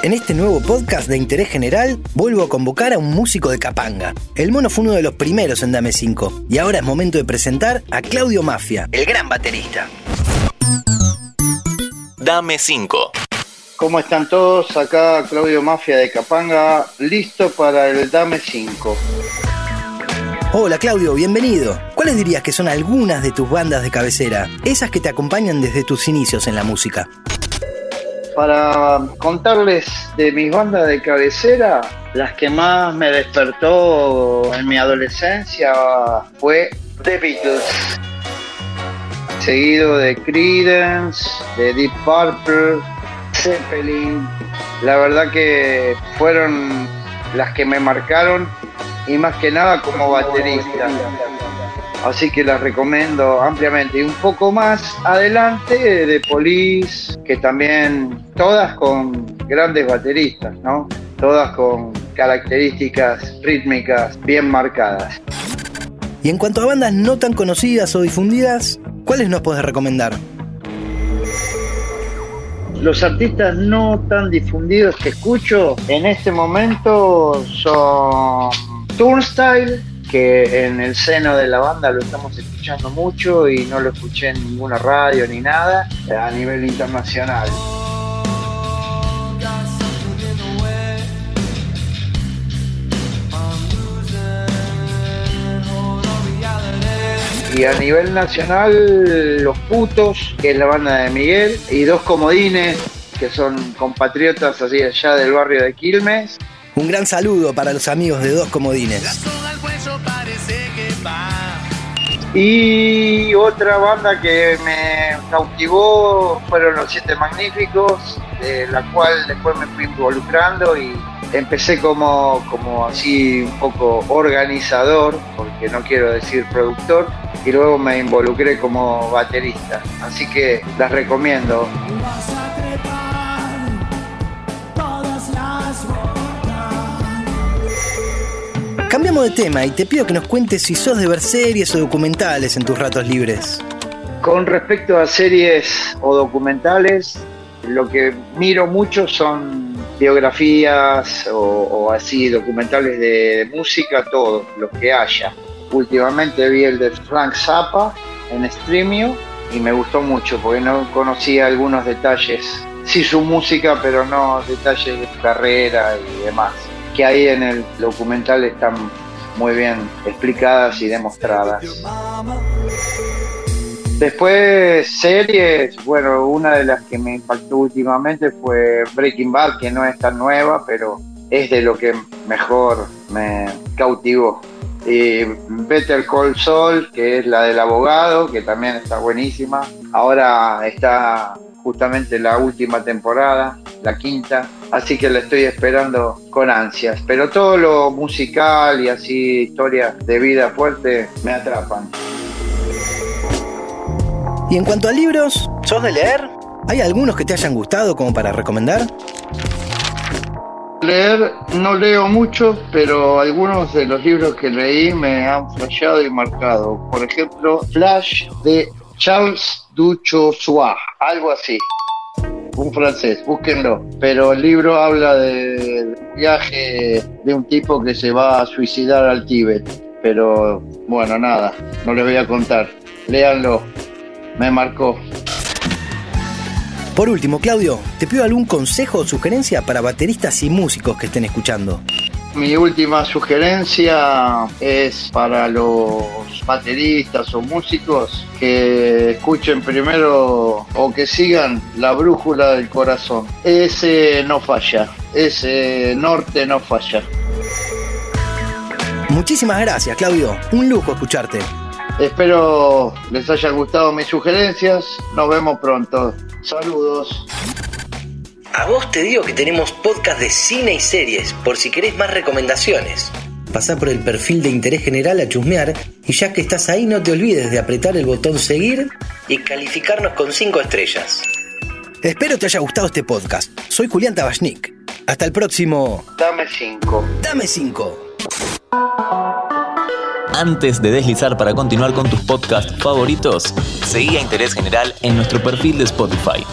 En este nuevo podcast de interés general, vuelvo a convocar a un músico de Capanga. El mono fue uno de los primeros en Dame 5, y ahora es momento de presentar a Claudio Mafia, el gran baterista. Dame 5. ¿Cómo están todos? Acá Claudio Mafia de Capanga, listo para el Dame 5. Hola Claudio, bienvenido. ¿Cuáles dirías que son algunas de tus bandas de cabecera? Esas que te acompañan desde tus inicios en la música para contarles de mis bandas de cabecera, las que más me despertó en mi adolescencia fue The Beatles, seguido de Creedence, de Deep Purple, Zeppelin. La verdad que fueron las que me marcaron y más que nada como baterista así que las recomiendo ampliamente. Y un poco más adelante de Police, que también todas con grandes bateristas, ¿no? Todas con características rítmicas bien marcadas. Y en cuanto a bandas no tan conocidas o difundidas, ¿cuáles nos puedes recomendar? Los artistas no tan difundidos que escucho en este momento son Turnstile, que en el seno de la banda lo estamos escuchando mucho y no lo escuché en ninguna radio ni nada a nivel internacional. Y a nivel nacional, Los Putos, que es la banda de Miguel, y Dos Comodines, que son compatriotas así allá del barrio de Quilmes. Un gran saludo para los amigos de Dos Comodines. Y otra banda que me cautivó fueron Los Siete Magníficos, de la cual después me fui involucrando y empecé como, como así un poco organizador, porque no quiero decir productor, y luego me involucré como baterista. Así que las recomiendo. Cambiamos de tema y te pido que nos cuentes si sos de ver series o documentales en tus ratos libres. Con respecto a series o documentales, lo que miro mucho son biografías o, así documentales de, música, todo, lo que haya. Últimamente vi el de Frank Zappa en Streamio y me gustó mucho porque no conocía algunos detalles. Sí su música, pero no detalles de su carrera y demás que ahí en el documental están muy bien explicadas y demostradas. Después series, bueno, una de las que me impactó últimamente fue Breaking Bad, que no es tan nueva, pero es de lo que mejor me cautivó. Y Better Call Saul, que es la del abogado, que también está buenísima. Ahora está justamente la última temporada, la quinta, así que la estoy esperando con ansias. Pero todo lo musical y así historias de vida fuerte me atrapan. Y en cuanto a libros, ¿sos de leer? ¿Hay algunos que te hayan gustado como para recomendar? Leer no leo mucho, pero algunos de los libros que leí me han flashado y marcado. Por ejemplo, Flash de Charles Duchois, algo así. Un francés, búsquenlo. Pero el libro habla del viaje de un tipo que se va a suicidar al Tíbet. Pero bueno, nada, no les voy a contar. Léanlo, me marcó. Por último, Claudio, ¿te pido algún consejo o sugerencia para bateristas y músicos que estén escuchando? Mi última sugerencia es para los bateristas o músicos que escuchen primero o que sigan la brújula del corazón. Ese no falla, ese norte no falla. Muchísimas gracias, Claudio. Un lujo escucharte. Espero les haya gustado mis sugerencias. Nos vemos pronto. Saludos. A vos te digo que tenemos podcast de cine y series, por si querés más recomendaciones. Pasá por el perfil de interés general a chusmear y ya que estás ahí no te olvides de apretar el botón seguir y calificarnos con 5 estrellas. Espero te haya gustado este podcast. Soy Julián Tabachnik. Hasta el próximo. Dame 5. Dame 5. Antes de deslizar para continuar con tus podcasts favoritos, seguí a Interés General en nuestro perfil de Spotify.